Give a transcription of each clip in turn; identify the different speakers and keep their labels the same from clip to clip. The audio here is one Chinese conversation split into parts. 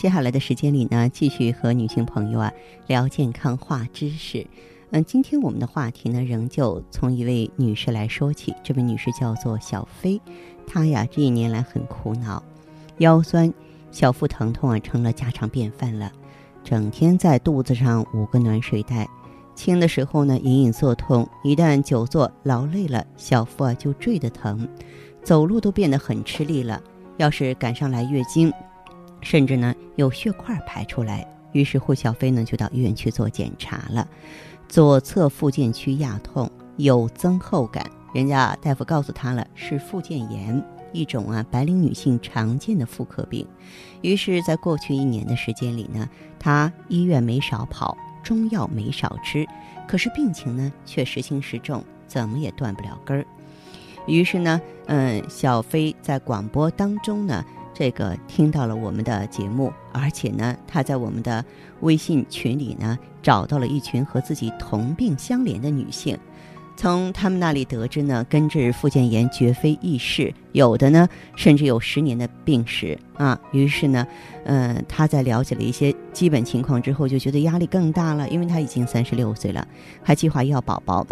Speaker 1: 接下来的时间里呢，继续和女性朋友啊聊健康话知识。嗯，今天我们的话题呢，仍旧从一位女士来说起。这位女士叫做小飞，她呀这一年来很苦恼，腰酸、小腹疼痛啊成了家常便饭了，整天在肚子上捂个暖水袋，轻的时候呢隐隐作痛，一旦久坐劳累了，小腹啊就坠得疼，走路都变得很吃力了。要是赶上来月经，甚至呢有血块排出来，于是乎小飞呢就到医院去做检查了，左侧附件区压痛，有增厚感，人家大夫告诉他了是附件炎，一种啊白领女性常见的妇科病。于是，在过去一年的时间里呢，他医院没少跑，中药没少吃，可是病情呢却时轻时重，怎么也断不了根儿。于是呢，嗯，小飞在广播当中呢。这个听到了我们的节目，而且呢，他在我们的微信群里呢找到了一群和自己同病相怜的女性，从他们那里得知呢，根治附件炎绝非易事，有的呢甚至有十年的病史啊。于是呢，嗯，他在了解了一些基本情况之后，就觉得压力更大了，因为他已经三十六岁了，还计划要宝宝，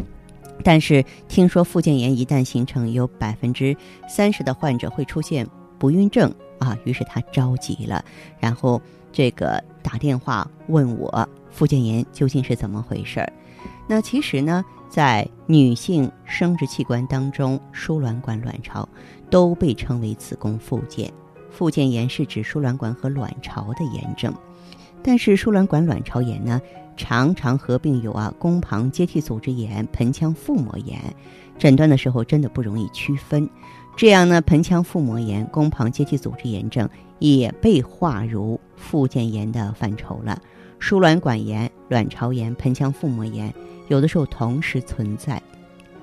Speaker 1: 但是听说附件炎一旦形成，有百分之三十的患者会出现不孕症。啊，于是他着急了，然后这个打电话问我附件炎究竟是怎么回事儿。那其实呢，在女性生殖器官当中，输卵管、卵巢都被称为子宫附件。附件炎是指输卵管和卵巢的炎症，但是输卵管、卵巢炎呢，常常合并有啊宫旁接替组织炎、盆腔腹膜炎，诊断的时候真的不容易区分。这样呢，盆腔腹膜炎、宫旁接替组织炎症也被划入附件炎的范畴了。输卵管炎、卵巢炎、盆腔腹膜炎有的时候同时存在。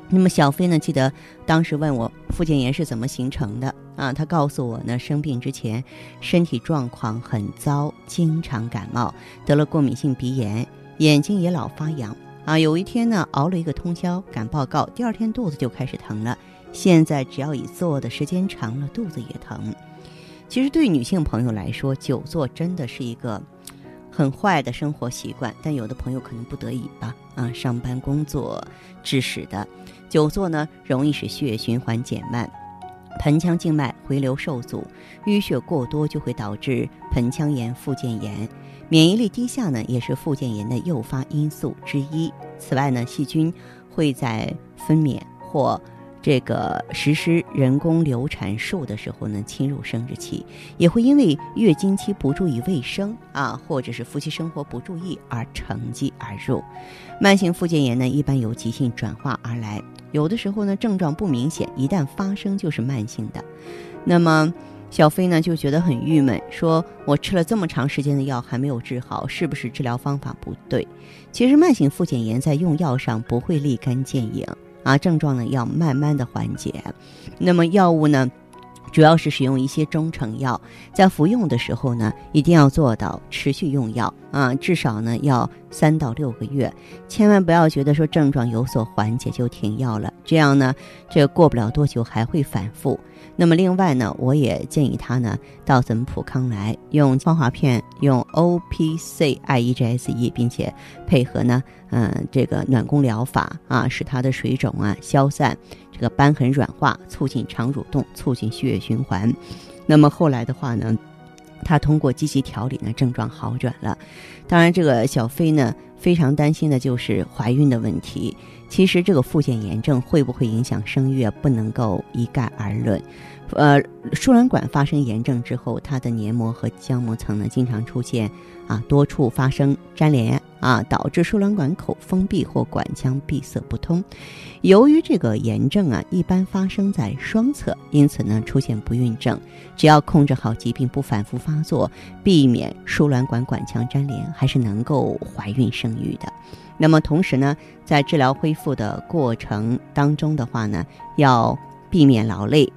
Speaker 1: 那么小飞呢，记得当时问我附件炎是怎么形成的啊？他告诉我呢，生病之前身体状况很糟，经常感冒，得了过敏性鼻炎，眼睛也老发痒啊。有一天呢，熬了一个通宵赶报告，第二天肚子就开始疼了。现在只要一坐的时间长了，肚子也疼。其实对女性朋友来说，久坐真的是一个很坏的生活习惯。但有的朋友可能不得已吧，啊，上班工作致使的久坐呢，容易使血液循环减慢，盆腔静脉回流受阻，淤血过多就会导致盆腔炎、附件炎。免疫力低下呢，也是附件炎的诱发因素之一。此外呢，细菌会在分娩或这个实施人工流产术的时候呢，侵入生殖器，也会因为月经期不注意卫生啊，或者是夫妻生活不注意而乘机而入。慢性附件炎呢，一般由急性转化而来，有的时候呢症状不明显，一旦发生就是慢性的。那么小飞呢就觉得很郁闷，说我吃了这么长时间的药还没有治好，是不是治疗方法不对？其实慢性附件炎在用药上不会立竿见影。啊，症状呢要慢慢的缓解，那么药物呢，主要是使用一些中成药，在服用的时候呢，一定要做到持续用药啊，至少呢要三到六个月，千万不要觉得说症状有所缓解就停药了，这样呢，这过不了多久还会反复。那么另外呢，我也建议他呢到咱们普康来用芳华片，用 O P C I E G S E，并且配合呢，嗯，这个暖宫疗法啊，使他的水肿啊消散，这个瘢痕软化，促进肠蠕动，促进血液循环。那么后来的话呢，他通过积极调理呢，症状好转了。当然，这个小飞呢非常担心的就是怀孕的问题。其实这个附件炎症会不会影响生育啊，不能够一概而论。呃，输卵管发生炎症之后，它的黏膜和浆膜层呢，经常出现啊多处发生粘连啊，导致输卵管口封闭或管腔闭塞不通。由于这个炎症啊，一般发生在双侧，因此呢，出现不孕症。只要控制好疾病不反复发作，避免输卵管管腔粘连，还是能够怀孕生育的。那么同时呢，在治疗恢复的过程当中的话呢，要避免劳累。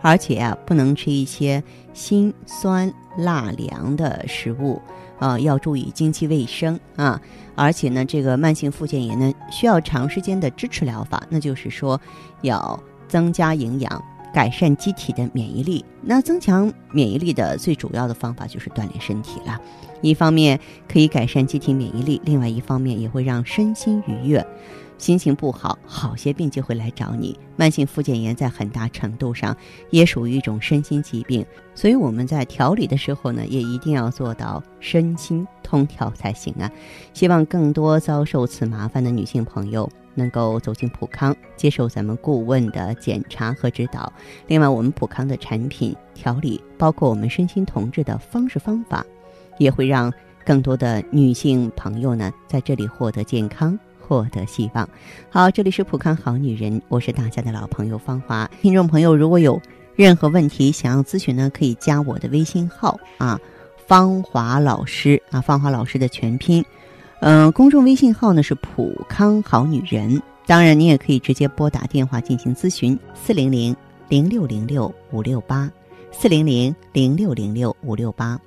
Speaker 1: 而且啊，不能吃一些辛酸辣凉的食物，啊，要注意经期卫生啊。而且呢，这个慢性附件炎呢，需要长时间的支持疗法，那就是说，要增加营养，改善机体的免疫力。那增强免疫力的最主要的方法就是锻炼身体了。一方面可以改善机体免疫力，另外一方面也会让身心愉悦。心情不好，好些病就会来找你。慢性附件炎在很大程度上也属于一种身心疾病，所以我们在调理的时候呢，也一定要做到身心通调才行啊。希望更多遭受此麻烦的女性朋友能够走进普康，接受咱们顾问的检查和指导。另外，我们普康的产品调理，包括我们身心同治的方式方法，也会让更多的女性朋友呢在这里获得健康。获得希望。好，这里是普康好女人，我是大家的老朋友芳华。听众朋友，如果有任何问题想要咨询呢，可以加我的微信号啊，芳华老师啊，芳华老师的全拼。嗯，公众微信号呢是普康好女人。当然，你也可以直接拨打电话进行咨询，四零零零六零六五六八，四零零零六零六五六八。